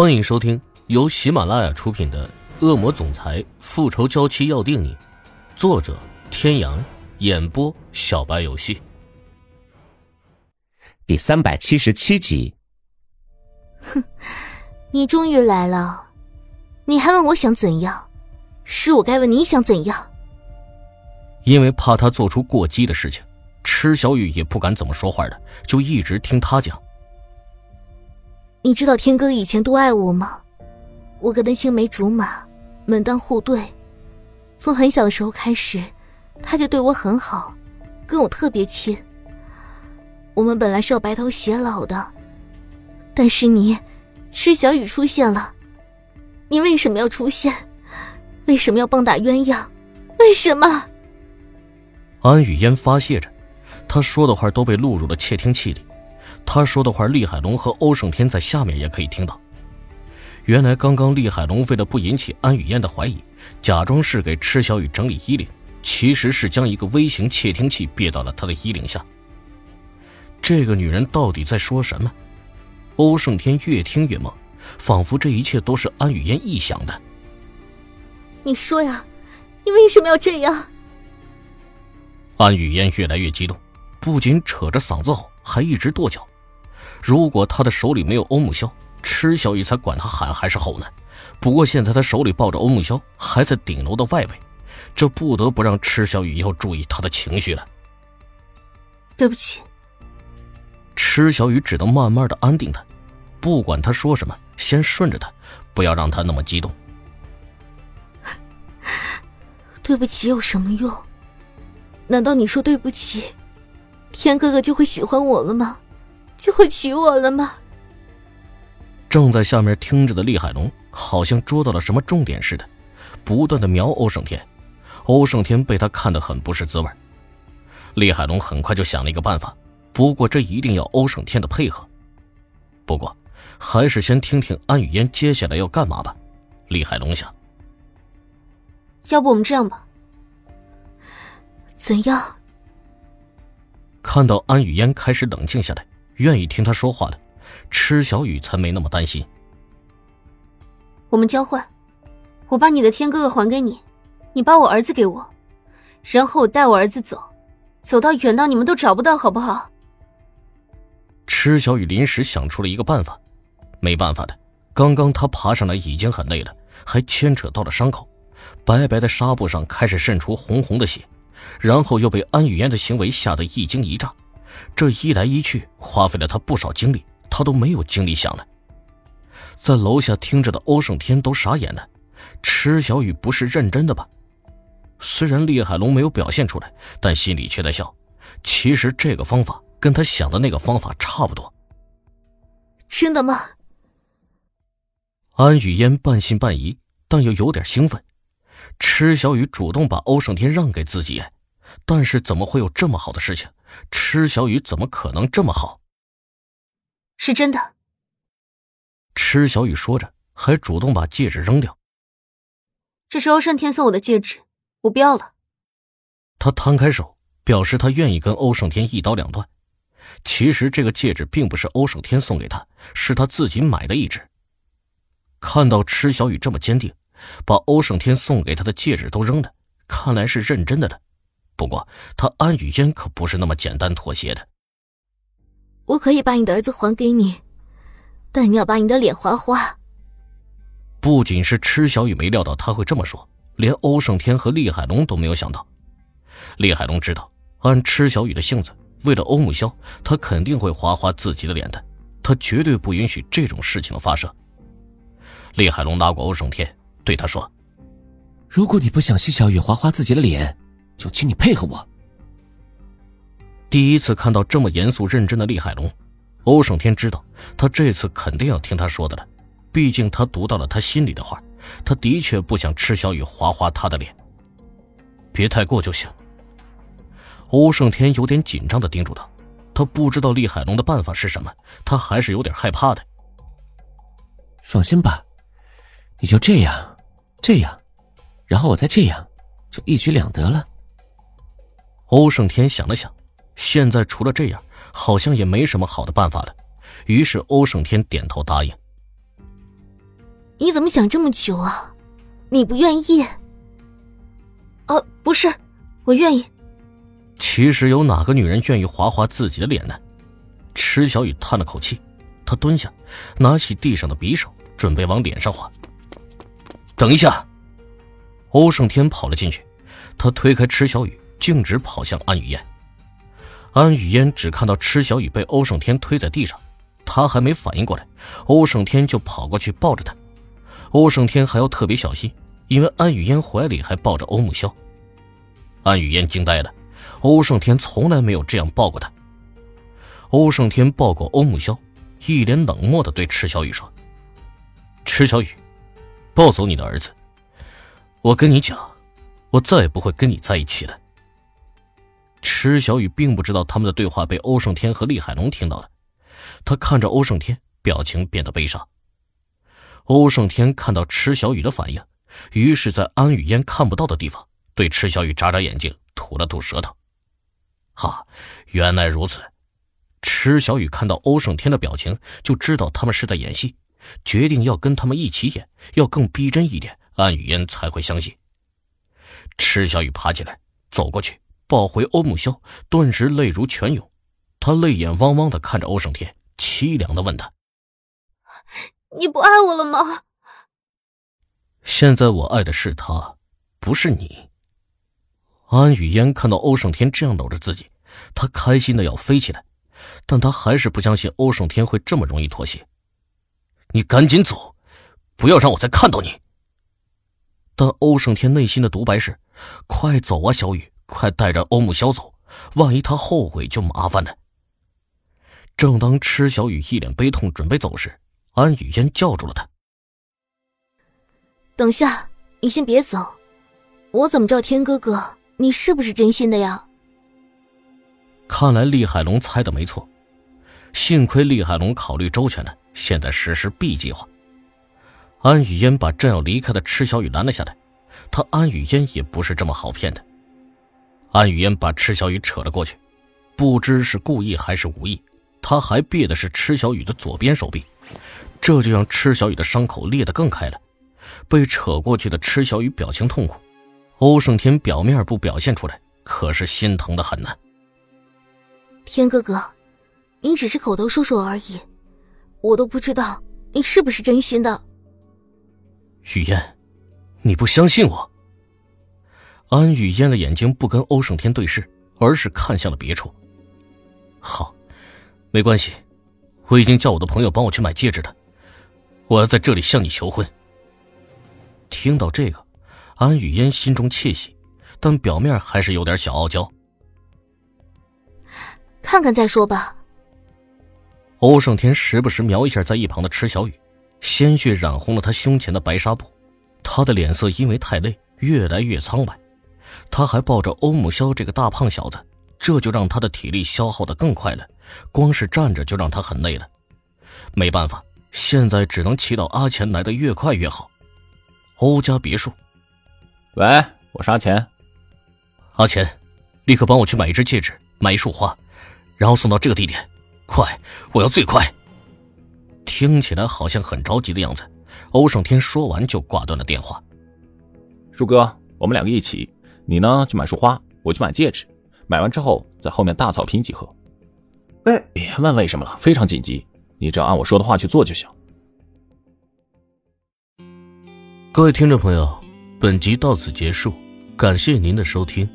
欢迎收听由喜马拉雅出品的《恶魔总裁复仇娇妻要定你》，作者：天阳，演播：小白游戏。第三百七十七集。哼，你终于来了，你还问我想怎样？是我该问你想怎样？因为怕他做出过激的事情，池小雨也不敢怎么说话的，就一直听他讲。你知道天哥以前多爱我吗？我跟他青梅竹马，门当户对。从很小的时候开始，他就对我很好，跟我特别亲。我们本来是要白头偕老的，但是你，是小雨出现了。你为什么要出现？为什么要棒打鸳鸯？为什么？安雨嫣发泄着，她说的话都被录入了窃听器里。他说的话，厉海龙和欧胜天在下面也可以听到。原来，刚刚厉海龙为了不引起安雨嫣的怀疑，假装是给池小雨整理衣领，其实是将一个微型窃听器别到了她的衣领下。这个女人到底在说什么？欧胜天越听越懵，仿佛这一切都是安雨嫣臆想的。你说呀，你为什么要这样？安雨嫣越来越激动，不仅扯着嗓子吼，还一直跺脚。如果他的手里没有欧木萧，池小雨才管他喊还是吼呢。不过现在他手里抱着欧木萧，还在顶楼的外围，这不得不让池小雨要注意他的情绪了。对不起，池小雨只能慢慢的安定他，不管他说什么，先顺着他，不要让他那么激动。对不起有什么用？难道你说对不起，天哥哥就会喜欢我了吗？就会娶我了吗？正在下面听着的厉海龙好像捉到了什么重点似的，不断的瞄欧胜天。欧胜天被他看得很不是滋味。厉海龙很快就想了一个办法，不过这一定要欧胜天的配合。不过，还是先听听安雨嫣接下来要干嘛吧。厉海龙想，要不我们这样吧？怎样？看到安雨嫣开始冷静下来。愿意听他说话的，池小雨才没那么担心。我们交换，我把你的天哥哥还给你，你把我儿子给我，然后我带我儿子走，走到远到你们都找不到，好不好？池小雨临时想出了一个办法，没办法的，刚刚他爬上来已经很累了，还牵扯到了伤口，白白的纱布上开始渗出红红的血，然后又被安雨嫣的行为吓得一惊一乍。这一来一去，花费了他不少精力，他都没有精力想了。在楼下听着的欧胜天都傻眼了，池小雨不是认真的吧？虽然厉海龙没有表现出来，但心里却在笑。其实这个方法跟他想的那个方法差不多。真的吗？安雨嫣半信半疑，但又有点兴奋。池小雨主动把欧胜天让给自己，但是怎么会有这么好的事情？池小雨怎么可能这么好？是真的。池小雨说着，还主动把戒指扔掉。这是欧胜天送我的戒指，我不要了。他摊开手，表示他愿意跟欧胜天一刀两断。其实这个戒指并不是欧胜天送给他，是他自己买的一只。看到池小雨这么坚定，把欧胜天送给他的戒指都扔了，看来是认真的了。不过，他安雨嫣可不是那么简单妥协的。我可以把你的儿子还给你，但你要把你的脸划花。不仅是池小雨没料到他会这么说，连欧胜天和厉海龙都没有想到。厉海龙知道，按池小雨的性子，为了欧慕萧，他肯定会划花自己的脸的，他绝对不允许这种事情的发生。厉海龙拉过欧胜天，对他说：“如果你不想谢小雨划花自己的脸。”就请你配合我。第一次看到这么严肃认真的厉海龙，欧胜天知道他这次肯定要听他说的了，毕竟他读到了他心里的话，他的确不想吃小雨划划他的脸，别太过就行。欧胜天有点紧张的叮嘱道，他不知道厉海龙的办法是什么，他还是有点害怕的。放心吧，你就这样，这样，然后我再这样，就一举两得了。欧胜天想了想，现在除了这样，好像也没什么好的办法了。于是欧胜天点头答应。你怎么想这么久啊？你不愿意？哦，不是，我愿意。其实有哪个女人愿意划划自己的脸呢？池小雨叹了口气，她蹲下，拿起地上的匕首，准备往脸上划。等一下！欧胜天跑了进去，他推开池小雨，径直跑向安雨嫣。安雨嫣只看到池小雨被欧胜天推在地上，他还没反应过来，欧胜天就跑过去抱着他。欧胜天还要特别小心，因为安雨嫣怀里还抱着欧木萧。安雨嫣惊呆了。欧胜天从来没有这样抱过她。欧胜天抱过欧木萧，一脸冷漠的对池小雨说：“池小雨，抱走你的儿子。我跟你讲，我再也不会跟你在一起了。”池小雨并不知道他们的对话被欧胜天和厉海龙听到了，他看着欧胜天，表情变得悲伤。欧胜天看到池小雨的反应，于是，在安雨嫣看不到的地方，对池小雨眨眨眼睛，吐了吐舌头。哈，原来如此。池小雨看到欧胜天的表情，就知道他们是在演戏，决定要跟他们一起演，要更逼真一点，安雨嫣才会相信。池小雨爬起来，走过去，抱回欧木萧，顿时泪如泉涌。他泪眼汪汪的看着欧胜天，凄凉的问他：“你不爱我了吗？”现在我爱的是他，不是你。安雨嫣看到欧胜天这样搂着自己，她开心的要飞起来，但她还是不相信欧胜天会这么容易妥协。你赶紧走，不要让我再看到你。但欧胜天内心的独白是：快走啊，小雨，快带着欧木萧走，万一他后悔就麻烦了。正当池小雨一脸悲痛准备走时，安雨嫣叫住了他：“等下，你先别走，我怎么知道天哥哥？”你是不是真心的呀？看来厉海龙猜的没错，幸亏厉海龙考虑周全了，现在实施 B 计划。安雨嫣把正要离开的池小雨拦了下来，他安雨嫣也不是这么好骗的。安雨嫣把池小雨扯了过去，不知是故意还是无意，他还别的是池小雨的左边手臂，这就让池小雨的伤口裂得更开了。被扯过去的池小雨表情痛苦。欧胜天表面不表现出来，可是心疼的很呢。天哥哥，你只是口头说说而已，我都不知道你是不是真心的。雨嫣，你不相信我？安雨嫣的眼睛不跟欧胜天对视，而是看向了别处。好，没关系，我已经叫我的朋友帮我去买戒指了，我要在这里向你求婚。听到这个。安雨嫣心中窃喜，但表面还是有点小傲娇。看看再说吧。欧胜天时不时瞄一下在一旁的池小雨，鲜血染红了他胸前的白纱布，他的脸色因为太累越来越苍白。他还抱着欧木萧这个大胖小子，这就让他的体力消耗的更快了，光是站着就让他很累了。没办法，现在只能祈祷阿钱来的越快越好。欧家别墅。喂，我是阿钱。阿钱，立刻帮我去买一只戒指，买一束花，然后送到这个地点，快！我要最快。听起来好像很着急的样子。欧胜天说完就挂断了电话。树哥，我们两个一起，你呢去买束花，我去买戒指，买完之后在后面大草坪集合。哎，别问为什么了，非常紧急，你只要按我说的话去做就行。各位听众朋友。本集到此结束，感谢您的收听。